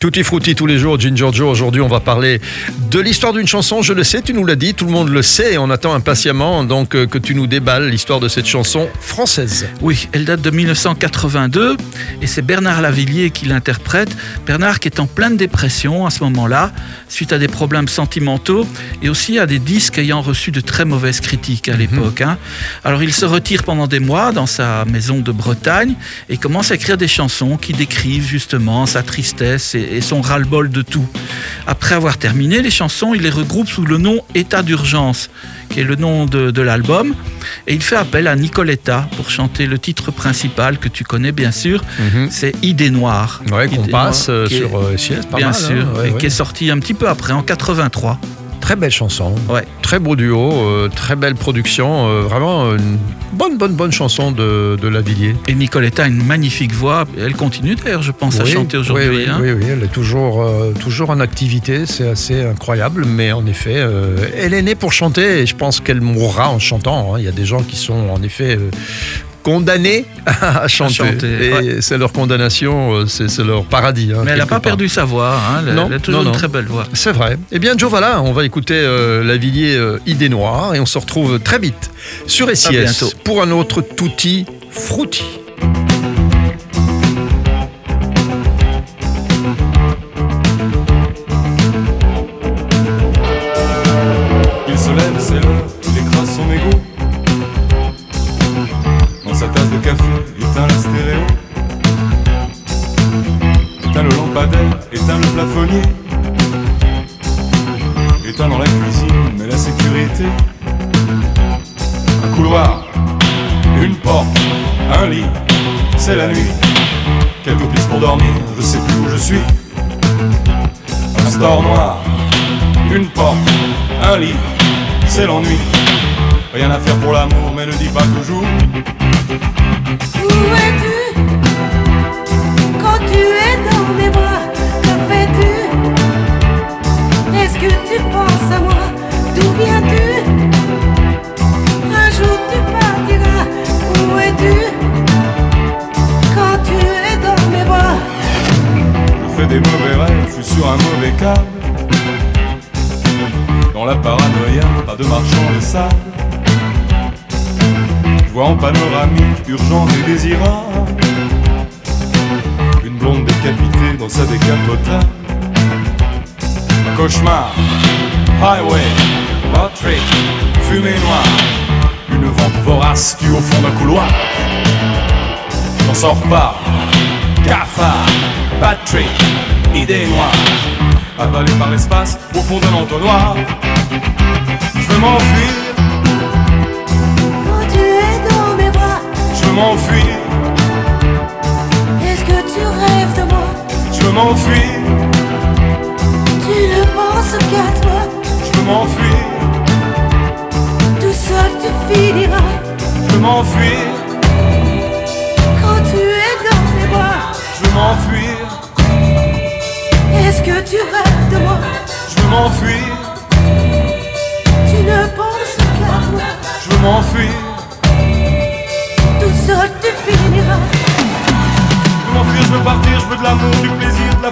Tutti frutti tous les jours, Ginger Joe. Aujourd'hui, on va parler de l'histoire d'une chanson. Je le sais, tu nous l'as dit, tout le monde le sait et on attend impatiemment donc euh, que tu nous déballes l'histoire de cette chanson française. Oui, elle date de 1982 et c'est Bernard Lavillier qui l'interprète. Bernard qui est en pleine dépression à ce moment-là, suite à des problèmes sentimentaux et aussi à des disques ayant reçu de très mauvaises critiques à Mhm. l'époque. hein. Alors il se retire pendant des mois dans sa maison de Bretagne et commence à écrire des chansons qui décrivent justement sa tristesse et, et son ras-le-bol de tout. Après avoir terminé les chansons, il les regroupe sous le nom État d'urgence, qui est le nom de, de l'album, et il fait appel à Nicoletta pour chanter le titre principal que tu connais bien sûr, c'est Idée Noire. Mhm. Ouais, qu'on passe Noire, euh, qui est- sur euh, pas Bien mal, hein. sûr, Ouais, et ouais. qui est sorti un petit peu après, en 83. Très belle chanson. Ouais. Très beau duo, euh, très belle production. euh, vraiment une bonne, bonne, bonne chanson de, de Lavillier. Et Nicoletta a une magnifique voix. Elle continue d'ailleurs, je pense, à chanter aujourd'hui. Oui, oui, hein. oui, oui, elle est toujours, euh, toujours en activité, c'est assez incroyable, mais en effet, elle est née pour chanter et je pense qu'elle mourra en chantant. hein. Il y a des gens qui sont en effet condamnés à chanter. chanter, et ouais. c'est leur condamnation, euh, c'est leur paradis. hein, Mais elle n'a pas part. perdu sa voix. hein. Elle, Non, elle a toujours non, non. une très belle voix. C'est vrai. Eh bien, Joe, voilà, on va écouter euh, Lavillier euh, Idée Noire et on se retrouve très vite sur SIS pour un autre Tutti Frutti. Éteint le plafonnier. Éteint dans la cuisine, mais la sécurité. Un couloir, une porte, un lit, c'est la nuit. Quelques pistes pour dormir, je sais plus où je suis. Un store noir, une porte, un lit, c'est l'ennui. Rien à faire pour l'amour, mais ne dis pas toujours. Sur un mauvais câble. Dans la paranoïa, pas de marchand de sable. Je vois en panoramique, urgente et désirable. Une blonde décapitée dans sa décapotable. Un cauchemar, highway, Patrick, fumée noire. Une vente vorace tue au fond d'un couloir. J'en sors pas, cafard, Patrick, idée noire. Avalé par l'espace au fond d'un entonnoir. Je veux m'enfuir, Quand tu es dans mes bras je veux m'enfuir, Est-ce que tu rêves de moi? Je veux m'enfuir,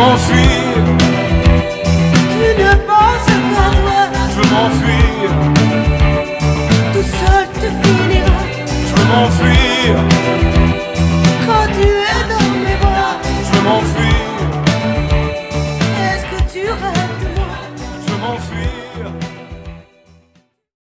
M'enfuir, Tu ne penses qu'à toi je veux m'enfuir, Tout seul tu finiras. Je veux m'enfuir,